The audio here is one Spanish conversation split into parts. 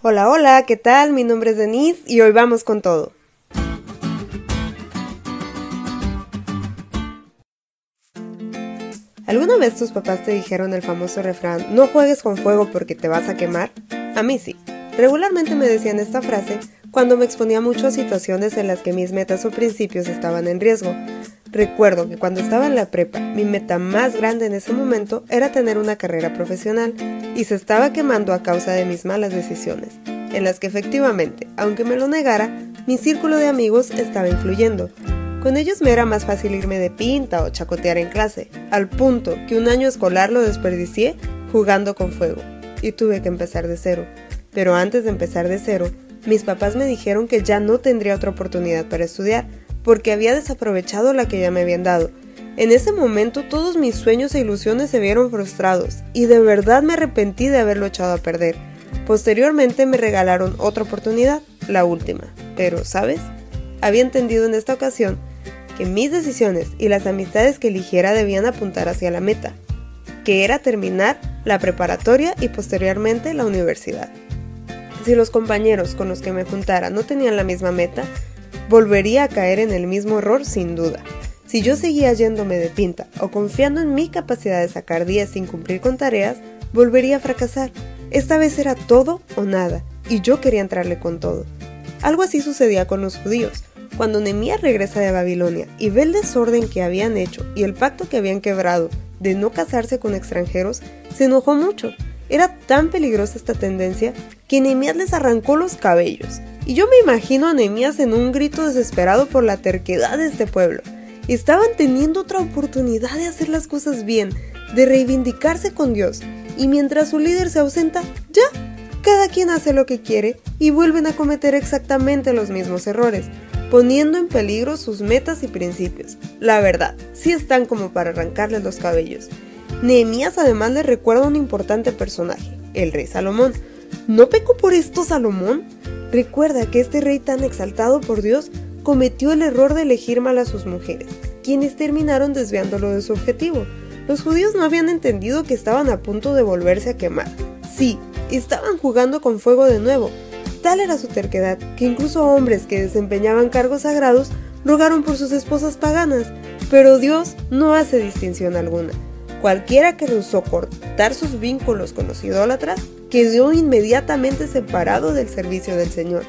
Hola, hola, ¿qué tal? Mi nombre es Denise y hoy vamos con todo. ¿Alguna vez tus papás te dijeron el famoso refrán, no juegues con fuego porque te vas a quemar? A mí sí. Regularmente me decían esta frase cuando me exponía mucho a situaciones en las que mis metas o principios estaban en riesgo. Recuerdo que cuando estaba en la prepa, mi meta más grande en ese momento era tener una carrera profesional y se estaba quemando a causa de mis malas decisiones, en las que efectivamente, aunque me lo negara, mi círculo de amigos estaba influyendo. Con ellos me era más fácil irme de pinta o chacotear en clase, al punto que un año escolar lo desperdicié jugando con fuego, y tuve que empezar de cero. Pero antes de empezar de cero, mis papás me dijeron que ya no tendría otra oportunidad para estudiar, porque había desaprovechado la que ya me habían dado. En ese momento todos mis sueños e ilusiones se vieron frustrados y de verdad me arrepentí de haberlo echado a perder. Posteriormente me regalaron otra oportunidad, la última, pero, ¿sabes? Había entendido en esta ocasión que mis decisiones y las amistades que eligiera debían apuntar hacia la meta, que era terminar la preparatoria y posteriormente la universidad. Si los compañeros con los que me juntara no tenían la misma meta, volvería a caer en el mismo error sin duda. Si yo seguía yéndome de pinta o confiando en mi capacidad de sacar días sin cumplir con tareas, volvería a fracasar. Esta vez era todo o nada, y yo quería entrarle con todo. Algo así sucedía con los judíos. Cuando Nehemías regresa de Babilonia y ve el desorden que habían hecho y el pacto que habían quebrado de no casarse con extranjeros, se enojó mucho. Era tan peligrosa esta tendencia que Nehemías les arrancó los cabellos y yo me imagino a Nehemías en un grito desesperado por la terquedad de este pueblo. Estaban teniendo otra oportunidad de hacer las cosas bien, de reivindicarse con Dios, y mientras su líder se ausenta, ya, cada quien hace lo que quiere y vuelven a cometer exactamente los mismos errores, poniendo en peligro sus metas y principios. La verdad, sí están como para arrancarles los cabellos. Nehemías además le recuerda a un importante personaje, el rey Salomón. ¿No pecó por esto Salomón? Recuerda que este rey tan exaltado por Dios cometió el error de elegir mal a sus mujeres, quienes terminaron desviándolo de su objetivo. Los judíos no habían entendido que estaban a punto de volverse a quemar. Sí, estaban jugando con fuego de nuevo. Tal era su terquedad que incluso hombres que desempeñaban cargos sagrados rogaron por sus esposas paganas, pero Dios no hace distinción alguna. Cualquiera que rehusó cortar sus vínculos con los idólatras quedó inmediatamente separado del servicio del Señor.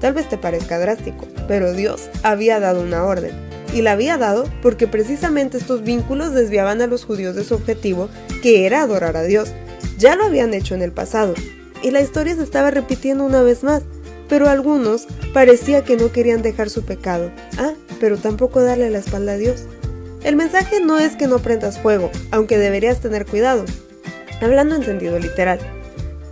Tal vez te parezca drástico, pero Dios había dado una orden, y la había dado porque precisamente estos vínculos desviaban a los judíos de su objetivo, que era adorar a Dios. Ya lo habían hecho en el pasado, y la historia se estaba repitiendo una vez más, pero algunos parecía que no querían dejar su pecado. Ah, pero tampoco darle la espalda a Dios. El mensaje no es que no prendas fuego, aunque deberías tener cuidado, hablando en sentido literal.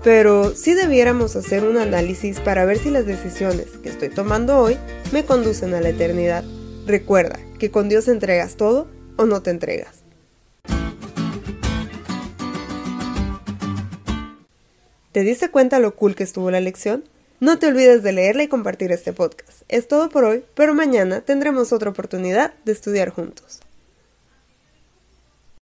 Pero sí debiéramos hacer un análisis para ver si las decisiones que estoy tomando hoy me conducen a la eternidad. Recuerda que con Dios entregas todo o no te entregas. ¿Te diste cuenta lo cool que estuvo la lección? No te olvides de leerla y compartir este podcast. Es todo por hoy, pero mañana tendremos otra oportunidad de estudiar juntos.